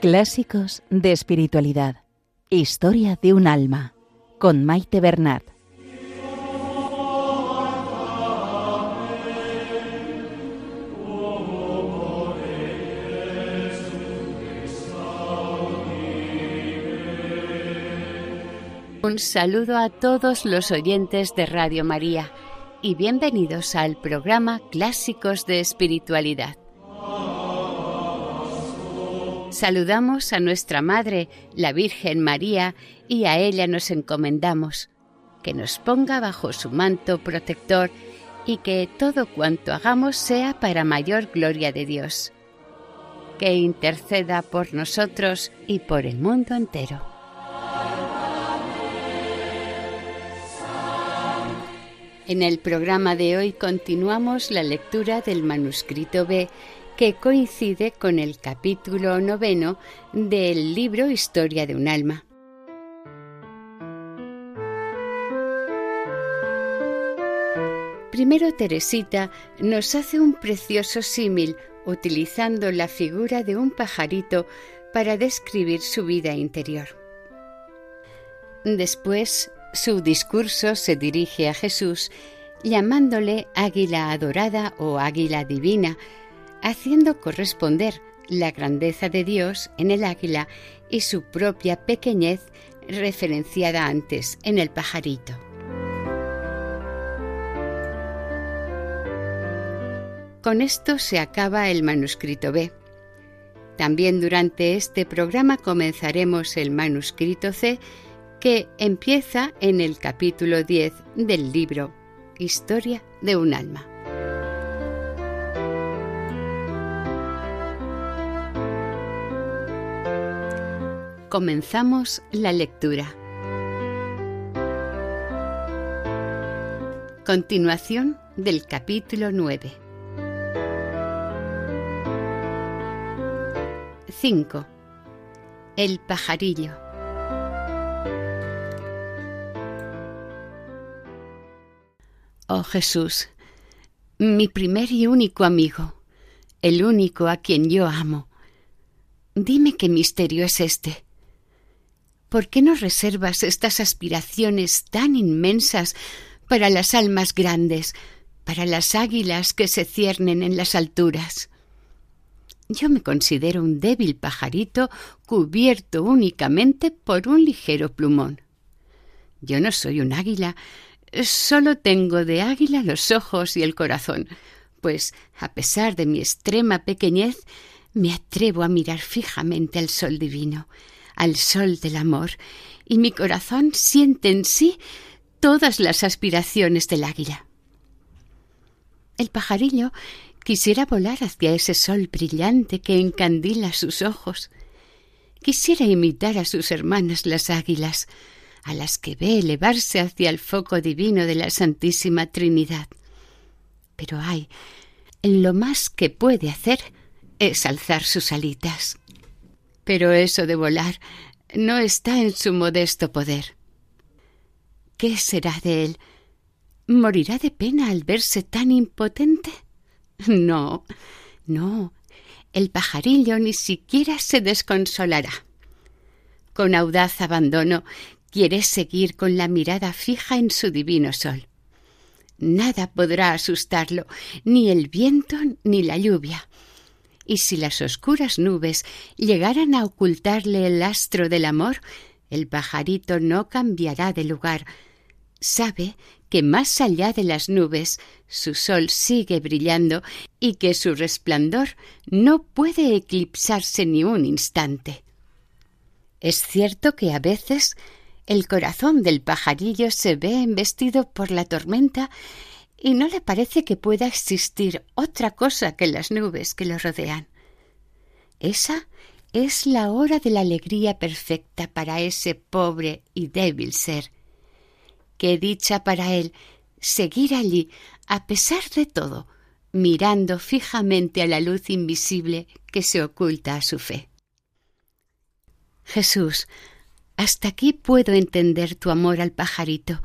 Clásicos de Espiritualidad. Historia de un alma. Con Maite Bernat. Un saludo a todos los oyentes de Radio María y bienvenidos al programa Clásicos de Espiritualidad. Saludamos a nuestra Madre, la Virgen María, y a ella nos encomendamos, que nos ponga bajo su manto protector y que todo cuanto hagamos sea para mayor gloria de Dios. Que interceda por nosotros y por el mundo entero. En el programa de hoy continuamos la lectura del manuscrito B que coincide con el capítulo noveno del libro Historia de un alma. Primero Teresita nos hace un precioso símil utilizando la figura de un pajarito para describir su vida interior. Después, su discurso se dirige a Jesús llamándole águila adorada o águila divina, haciendo corresponder la grandeza de Dios en el águila y su propia pequeñez referenciada antes en el pajarito. Con esto se acaba el manuscrito B. También durante este programa comenzaremos el manuscrito C, que empieza en el capítulo 10 del libro Historia de un alma. Comenzamos la lectura. Continuación del capítulo 9. 5. El pajarillo. Oh Jesús, mi primer y único amigo, el único a quien yo amo. Dime qué misterio es este. ¿Por qué nos reservas estas aspiraciones tan inmensas para las almas grandes, para las águilas que se ciernen en las alturas? Yo me considero un débil pajarito cubierto únicamente por un ligero plumón. Yo no soy un águila, solo tengo de águila los ojos y el corazón, pues, a pesar de mi extrema pequeñez, me atrevo a mirar fijamente al sol divino, al sol del amor, y mi corazón siente en sí todas las aspiraciones del águila. El pajarillo quisiera volar hacia ese sol brillante que encandila sus ojos. Quisiera imitar a sus hermanas las águilas, a las que ve elevarse hacia el foco divino de la Santísima Trinidad. Pero ay, lo más que puede hacer es alzar sus alitas. Pero eso de volar no está en su modesto poder. ¿Qué será de él? ¿Morirá de pena al verse tan impotente? No, no, el pajarillo ni siquiera se desconsolará. Con audaz abandono quiere seguir con la mirada fija en su divino sol. Nada podrá asustarlo, ni el viento ni la lluvia y si las oscuras nubes llegaran a ocultarle el astro del amor, el pajarito no cambiará de lugar. Sabe que más allá de las nubes su sol sigue brillando y que su resplandor no puede eclipsarse ni un instante. Es cierto que a veces el corazón del pajarillo se ve embestido por la tormenta y no le parece que pueda existir otra cosa que las nubes que lo rodean. Esa es la hora de la alegría perfecta para ese pobre y débil ser. Qué dicha para él seguir allí, a pesar de todo, mirando fijamente a la luz invisible que se oculta a su fe. Jesús, hasta aquí puedo entender tu amor al pajarito,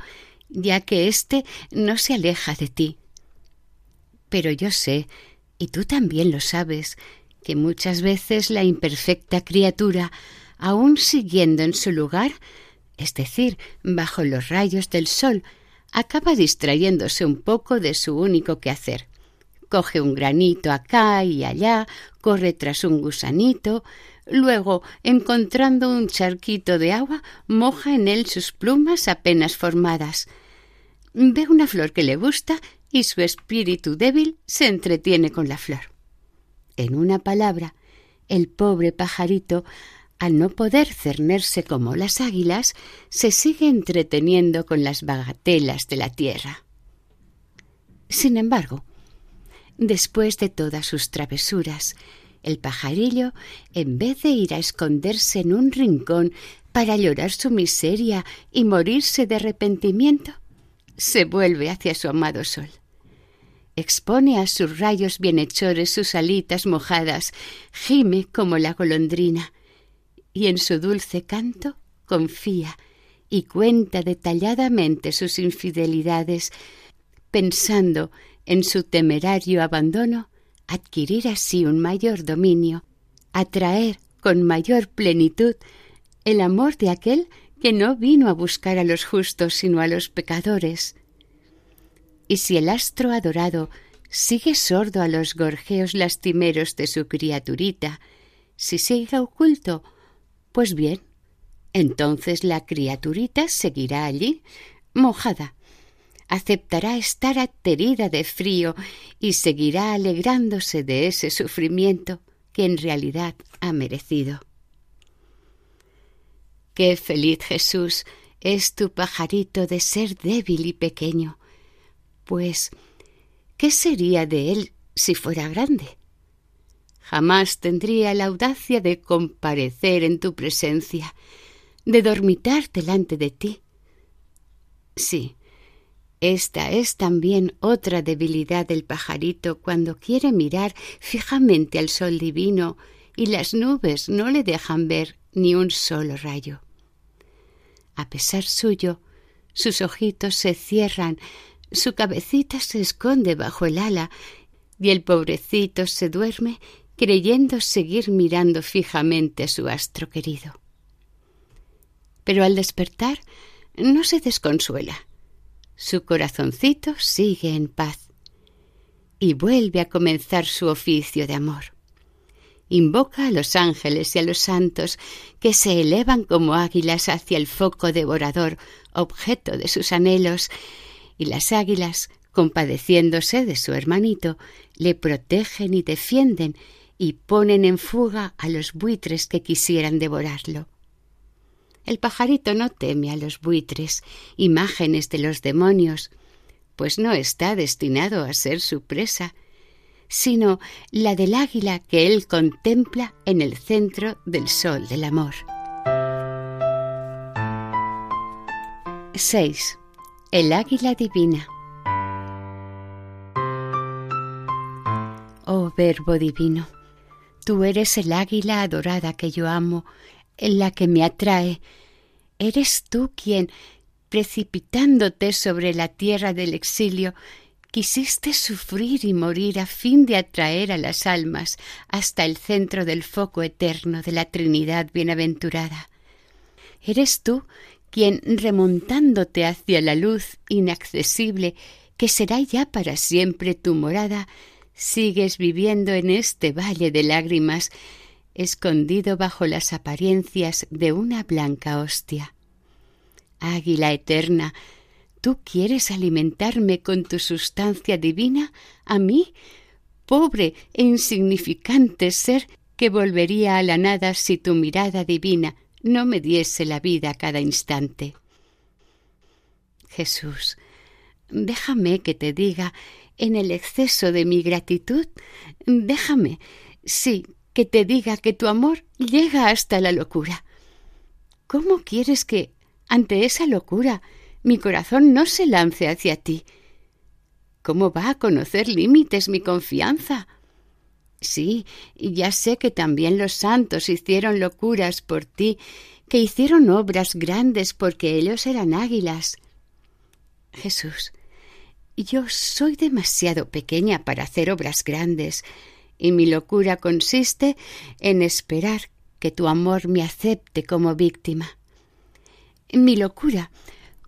ya que éste no se aleja de ti. Pero yo sé, y tú también lo sabes, que muchas veces la imperfecta criatura, aun siguiendo en su lugar, es decir, bajo los rayos del sol, acaba distrayéndose un poco de su único quehacer. Coge un granito acá y allá, corre tras un gusanito, luego, encontrando un charquito de agua, moja en él sus plumas apenas formadas. Ve una flor que le gusta y su espíritu débil se entretiene con la flor. En una palabra, el pobre pajarito al no poder cernerse como las águilas, se sigue entreteniendo con las bagatelas de la tierra. Sin embargo, después de todas sus travesuras, el pajarillo, en vez de ir a esconderse en un rincón para llorar su miseria y morirse de arrepentimiento, se vuelve hacia su amado sol. Expone a sus rayos bienhechores sus alitas mojadas, gime como la golondrina, y en su dulce canto confía y cuenta detalladamente sus infidelidades, pensando en su temerario abandono adquirir así un mayor dominio, atraer con mayor plenitud el amor de aquel que no vino a buscar a los justos sino a los pecadores. Y si el astro adorado sigue sordo a los gorjeos lastimeros de su criaturita, si sigue oculto pues bien, entonces la criaturita seguirá allí, mojada. Aceptará estar aterida de frío y seguirá alegrándose de ese sufrimiento que en realidad ha merecido. Qué feliz Jesús es tu pajarito de ser débil y pequeño, pues ¿qué sería de él si fuera grande? jamás tendría la audacia de comparecer en tu presencia, de dormitar delante de ti. Sí, esta es también otra debilidad del pajarito cuando quiere mirar fijamente al sol divino y las nubes no le dejan ver ni un solo rayo. A pesar suyo, sus ojitos se cierran, su cabecita se esconde bajo el ala y el pobrecito se duerme creyendo seguir mirando fijamente a su astro querido. Pero al despertar no se desconsuela. Su corazoncito sigue en paz y vuelve a comenzar su oficio de amor. Invoca a los ángeles y a los santos que se elevan como águilas hacia el foco devorador, objeto de sus anhelos, y las águilas, compadeciéndose de su hermanito, le protegen y defienden y ponen en fuga a los buitres que quisieran devorarlo. El pajarito no teme a los buitres, imágenes de los demonios, pues no está destinado a ser su presa, sino la del águila que él contempla en el centro del sol del amor. 6. El águila divina. Oh Verbo divino, Tú eres el águila adorada que yo amo, la que me atrae. Eres tú quien, precipitándote sobre la tierra del exilio, quisiste sufrir y morir a fin de atraer a las almas hasta el centro del foco eterno de la Trinidad bienaventurada. Eres tú quien, remontándote hacia la luz inaccesible, que será ya para siempre tu morada, sigues viviendo en este valle de lágrimas, escondido bajo las apariencias de una blanca hostia. Águila eterna, ¿tú quieres alimentarme con tu sustancia divina a mí, pobre e insignificante ser que volvería a la nada si tu mirada divina no me diese la vida a cada instante? Jesús, déjame que te diga en el exceso de mi gratitud, déjame, sí, que te diga que tu amor llega hasta la locura. ¿Cómo quieres que, ante esa locura, mi corazón no se lance hacia ti? ¿Cómo va a conocer límites mi confianza? Sí, ya sé que también los santos hicieron locuras por ti, que hicieron obras grandes porque ellos eran águilas. Jesús, yo soy demasiado pequeña para hacer obras grandes, y mi locura consiste en esperar que tu amor me acepte como víctima. Mi locura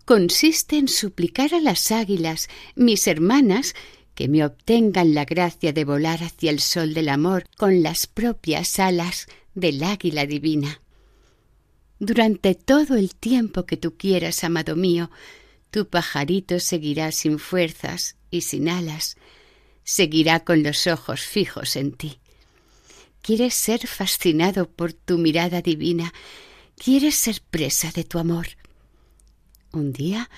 consiste en suplicar a las águilas, mis hermanas, que me obtengan la gracia de volar hacia el sol del amor con las propias alas del águila divina. Durante todo el tiempo que tú quieras, amado mío, tu pajarito seguirá sin fuerzas y sin alas, seguirá con los ojos fijos en ti. Quieres ser fascinado por tu mirada divina, quieres ser presa de tu amor. Un día,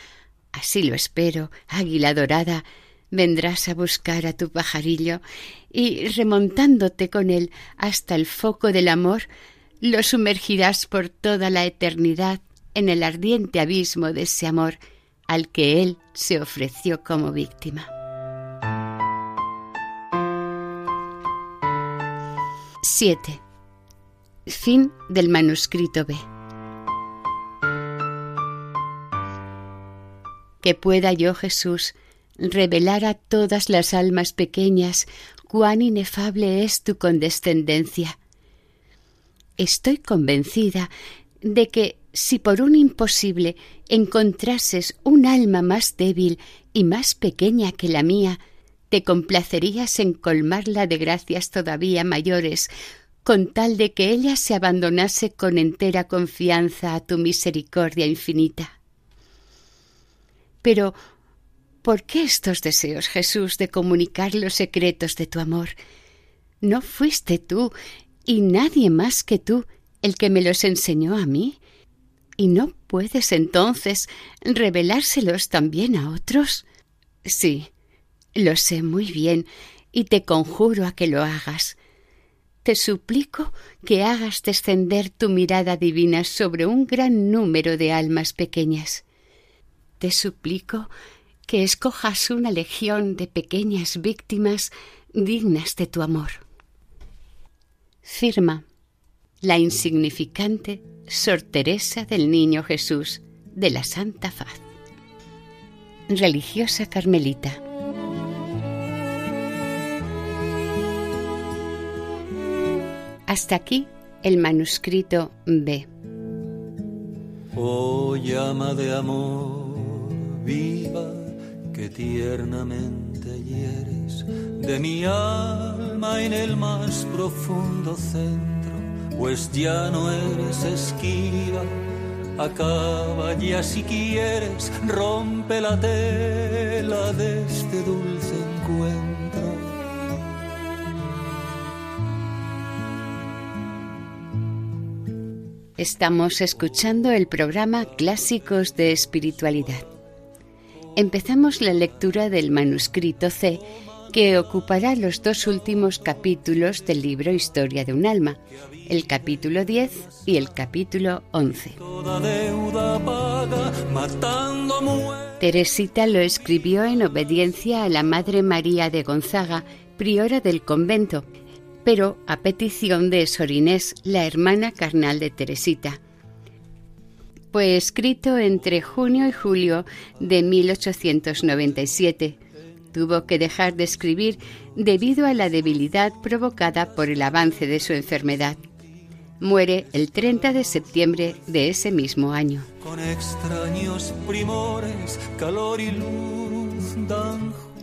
así lo espero, águila dorada, vendrás a buscar a tu pajarillo y remontándote con él hasta el foco del amor, lo sumergirás por toda la eternidad en el ardiente abismo de ese amor al que él se ofreció como víctima. 7. Fin del manuscrito B. Que pueda yo, Jesús, revelar a todas las almas pequeñas cuán inefable es tu condescendencia. Estoy convencida de que si por un imposible encontrases un alma más débil y más pequeña que la mía, te complacerías en colmarla de gracias todavía mayores, con tal de que ella se abandonase con entera confianza a tu misericordia infinita. Pero ¿Por qué estos deseos, Jesús, de comunicar los secretos de tu amor? ¿No fuiste tú y nadie más que tú el que me los enseñó a mí? ¿Y no puedes entonces revelárselos también a otros? Sí, lo sé muy bien y te conjuro a que lo hagas. Te suplico que hagas descender tu mirada divina sobre un gran número de almas pequeñas. Te suplico que escojas una legión de pequeñas víctimas dignas de tu amor. Firma la insignificante Sor Teresa del Niño Jesús de la Santa Faz. Religiosa carmelita. Hasta aquí el manuscrito B. Oh llama de amor viva que tiernamente hieres de mi alma en el más profundo centro, pues ya no eres esquiva. Acaba ya si quieres, rompe la tela de este dulce Estamos escuchando el programa Clásicos de Espiritualidad empezamos la lectura del manuscrito C, que ocupará los dos últimos capítulos del libro Historia de un alma, el capítulo 10 y el capítulo 11. Teresita lo escribió en obediencia a la Madre María de Gonzaga, priora del convento, pero a petición de Sor Inés, la hermana carnal de Teresita fue escrito entre junio y julio de 1897. Tuvo que dejar de escribir debido a la debilidad provocada por el avance de su enfermedad. Muere el 30 de septiembre de ese mismo año.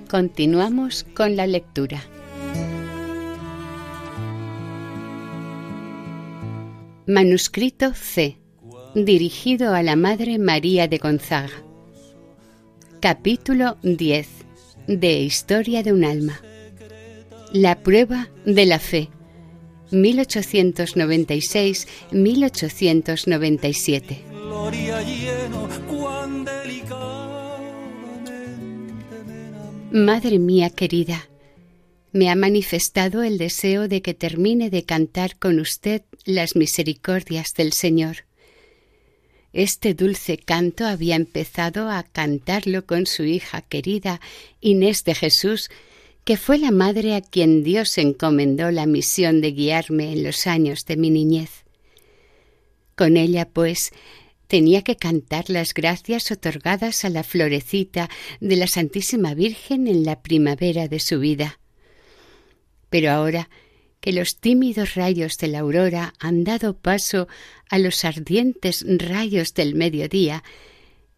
Continuamos con la lectura. Manuscrito C dirigido a la Madre María de Gonzaga. Capítulo 10 de Historia de un alma. La prueba de la fe. 1896-1897. Madre mía querida, me ha manifestado el deseo de que termine de cantar con usted las misericordias del Señor. Este dulce canto había empezado a cantarlo con su hija querida Inés de Jesús, que fue la madre a quien Dios encomendó la misión de guiarme en los años de mi niñez. Con ella, pues, tenía que cantar las gracias otorgadas a la florecita de la Santísima Virgen en la primavera de su vida. Pero ahora que los tímidos rayos de la aurora han dado paso a los ardientes rayos del mediodía,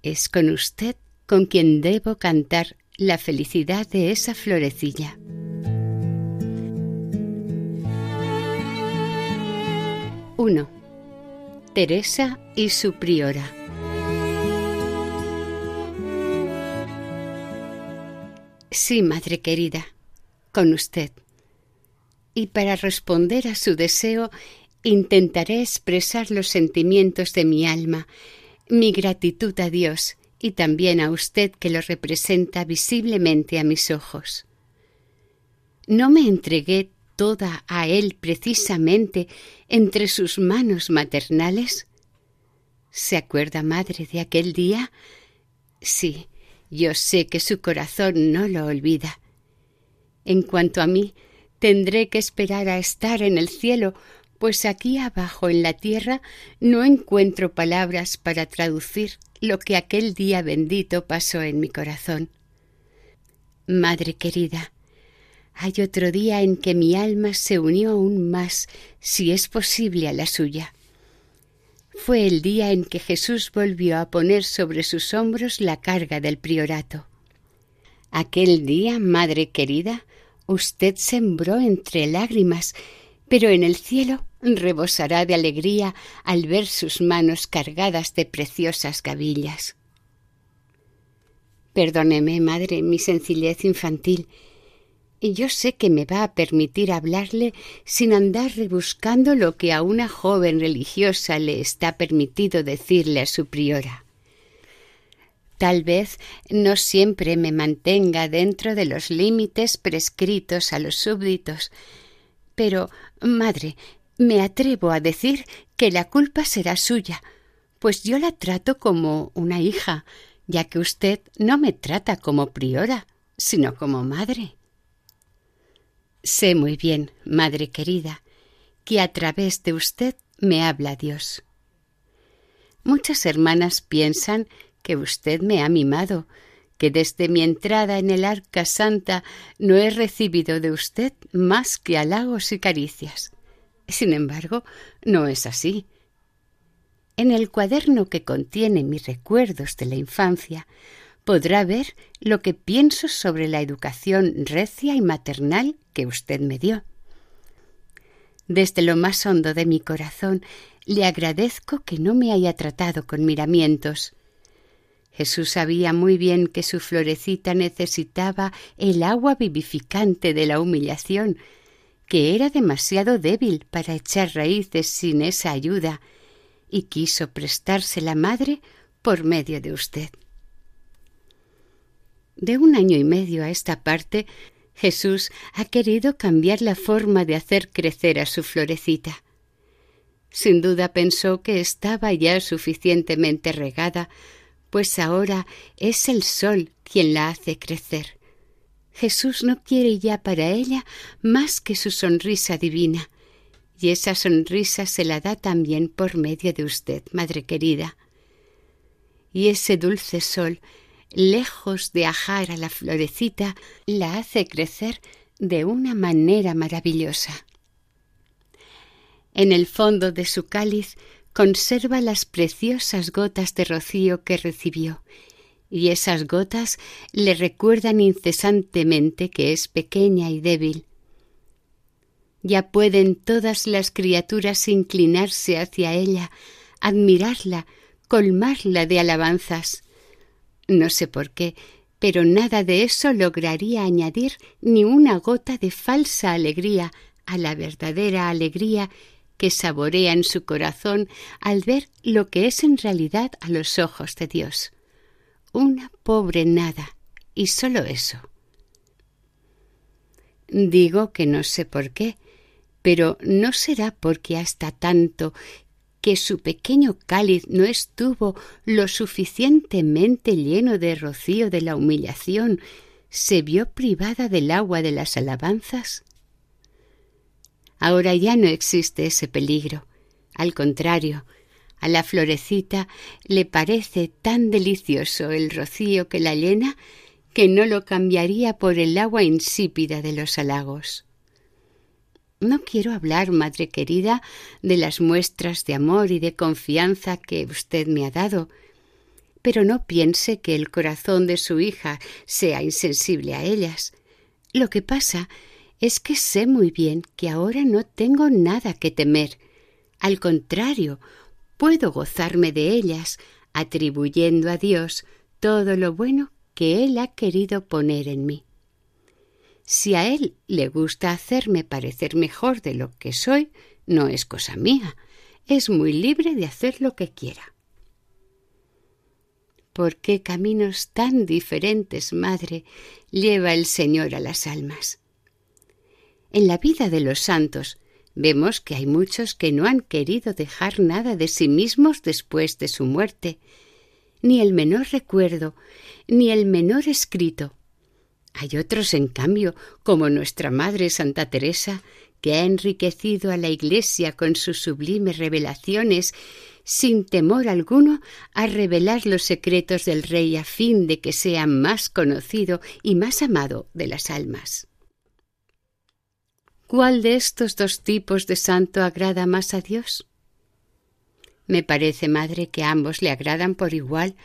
es con usted con quien debo cantar la felicidad de esa florecilla. Uno. Teresa y su priora. Sí, madre querida, con usted. Y para responder a su deseo, intentaré expresar los sentimientos de mi alma, mi gratitud a Dios y también a usted que lo representa visiblemente a mis ojos. No me entregué toda a Él precisamente entre sus manos maternales. ¿Se acuerda, madre, de aquel día? Sí, yo sé que su corazón no lo olvida. En cuanto a mí, tendré que esperar a estar en el cielo, pues aquí abajo en la tierra no encuentro palabras para traducir lo que aquel día bendito pasó en mi corazón. Madre querida, hay otro día en que mi alma se unió aún más, si es posible, a la suya fue el día en que Jesús volvió a poner sobre sus hombros la carga del priorato. Aquel día, madre querida, usted sembró entre lágrimas, pero en el cielo rebosará de alegría al ver sus manos cargadas de preciosas gavillas. Perdóneme, madre, mi sencillez infantil, y yo sé que me va a permitir hablarle sin andar rebuscando lo que a una joven religiosa le está permitido decirle a su priora. Tal vez no siempre me mantenga dentro de los límites prescritos a los súbditos, pero, madre, me atrevo a decir que la culpa será suya, pues yo la trato como una hija, ya que usted no me trata como priora, sino como madre. Sé muy bien, madre querida, que a través de usted me habla Dios. Muchas hermanas piensan que usted me ha mimado, que desde mi entrada en el arca santa no he recibido de usted más que halagos y caricias. Sin embargo, no es así. En el cuaderno que contiene mis recuerdos de la infancia podrá ver lo que pienso sobre la educación recia y maternal que usted me dio. Desde lo más hondo de mi corazón le agradezco que no me haya tratado con miramientos. Jesús sabía muy bien que su florecita necesitaba el agua vivificante de la humillación, que era demasiado débil para echar raíces sin esa ayuda, y quiso prestarse la madre por medio de usted. De un año y medio a esta parte, Jesús ha querido cambiar la forma de hacer crecer a su florecita. Sin duda pensó que estaba ya suficientemente regada, pues ahora es el sol quien la hace crecer. Jesús no quiere ya para ella más que su sonrisa divina, y esa sonrisa se la da también por medio de usted, Madre querida. Y ese dulce sol lejos de ajar a la florecita, la hace crecer de una manera maravillosa. En el fondo de su cáliz conserva las preciosas gotas de rocío que recibió, y esas gotas le recuerdan incesantemente que es pequeña y débil. Ya pueden todas las criaturas inclinarse hacia ella, admirarla, colmarla de alabanzas. No sé por qué, pero nada de eso lograría añadir ni una gota de falsa alegría a la verdadera alegría que saborea en su corazón al ver lo que es en realidad a los ojos de Dios. Una pobre nada, y sólo eso. Digo que no sé por qué, pero no será porque hasta tanto que su pequeño cáliz no estuvo lo suficientemente lleno de rocío de la humillación, se vio privada del agua de las alabanzas? Ahora ya no existe ese peligro. Al contrario, a la florecita le parece tan delicioso el rocío que la llena que no lo cambiaría por el agua insípida de los halagos. No quiero hablar, madre querida, de las muestras de amor y de confianza que usted me ha dado, pero no piense que el corazón de su hija sea insensible a ellas. Lo que pasa es que sé muy bien que ahora no tengo nada que temer. Al contrario, puedo gozarme de ellas, atribuyendo a Dios todo lo bueno que Él ha querido poner en mí. Si a él le gusta hacerme parecer mejor de lo que soy, no es cosa mía. Es muy libre de hacer lo que quiera. ¿Por qué caminos tan diferentes, madre, lleva el Señor a las almas? En la vida de los santos. Vemos que hay muchos que no han querido dejar nada de sí mismos después de su muerte, ni el menor recuerdo, ni el menor escrito, hay otros, en cambio, como nuestra Madre Santa Teresa, que ha enriquecido a la Iglesia con sus sublimes revelaciones, sin temor alguno a revelar los secretos del Rey a fin de que sea más conocido y más amado de las almas. ¿Cuál de estos dos tipos de santo agrada más a Dios? Me parece, madre, que ambos le agradan por igual,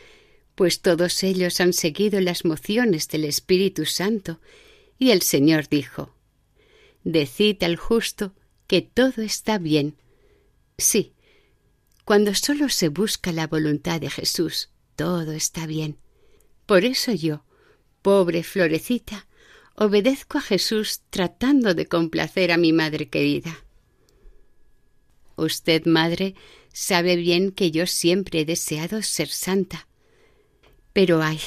pues todos ellos han seguido las mociones del Espíritu Santo, y el Señor dijo Decid al justo que todo está bien. Sí, cuando solo se busca la voluntad de Jesús, todo está bien. Por eso yo, pobre florecita, obedezco a Jesús tratando de complacer a mi madre querida. Usted, madre, sabe bien que yo siempre he deseado ser santa pero ay,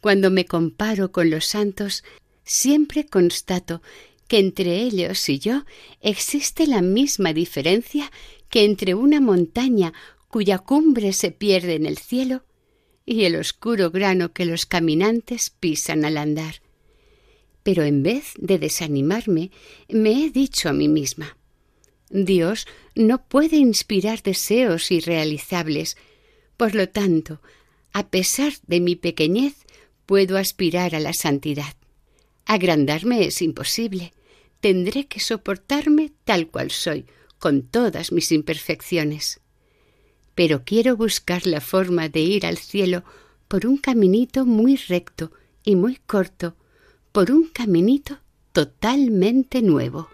cuando me comparo con los santos, siempre constato que entre ellos y yo existe la misma diferencia que entre una montaña cuya cumbre se pierde en el cielo y el oscuro grano que los caminantes pisan al andar. Pero en vez de desanimarme, me he dicho a mí misma Dios no puede inspirar deseos irrealizables. Por lo tanto, a pesar de mi pequeñez, puedo aspirar a la santidad. Agrandarme es imposible. Tendré que soportarme tal cual soy, con todas mis imperfecciones. Pero quiero buscar la forma de ir al cielo por un caminito muy recto y muy corto, por un caminito totalmente nuevo.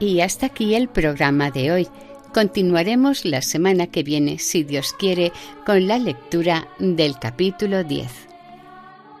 Y hasta aquí el programa de hoy. Continuaremos la semana que viene, si Dios quiere, con la lectura del capítulo 10.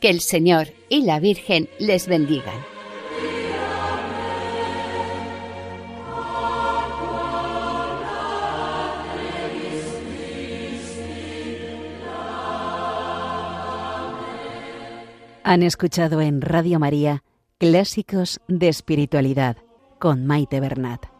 Que el Señor y la Virgen les bendigan. Han escuchado en Radio María Clásicos de Espiritualidad con Maite Bernat.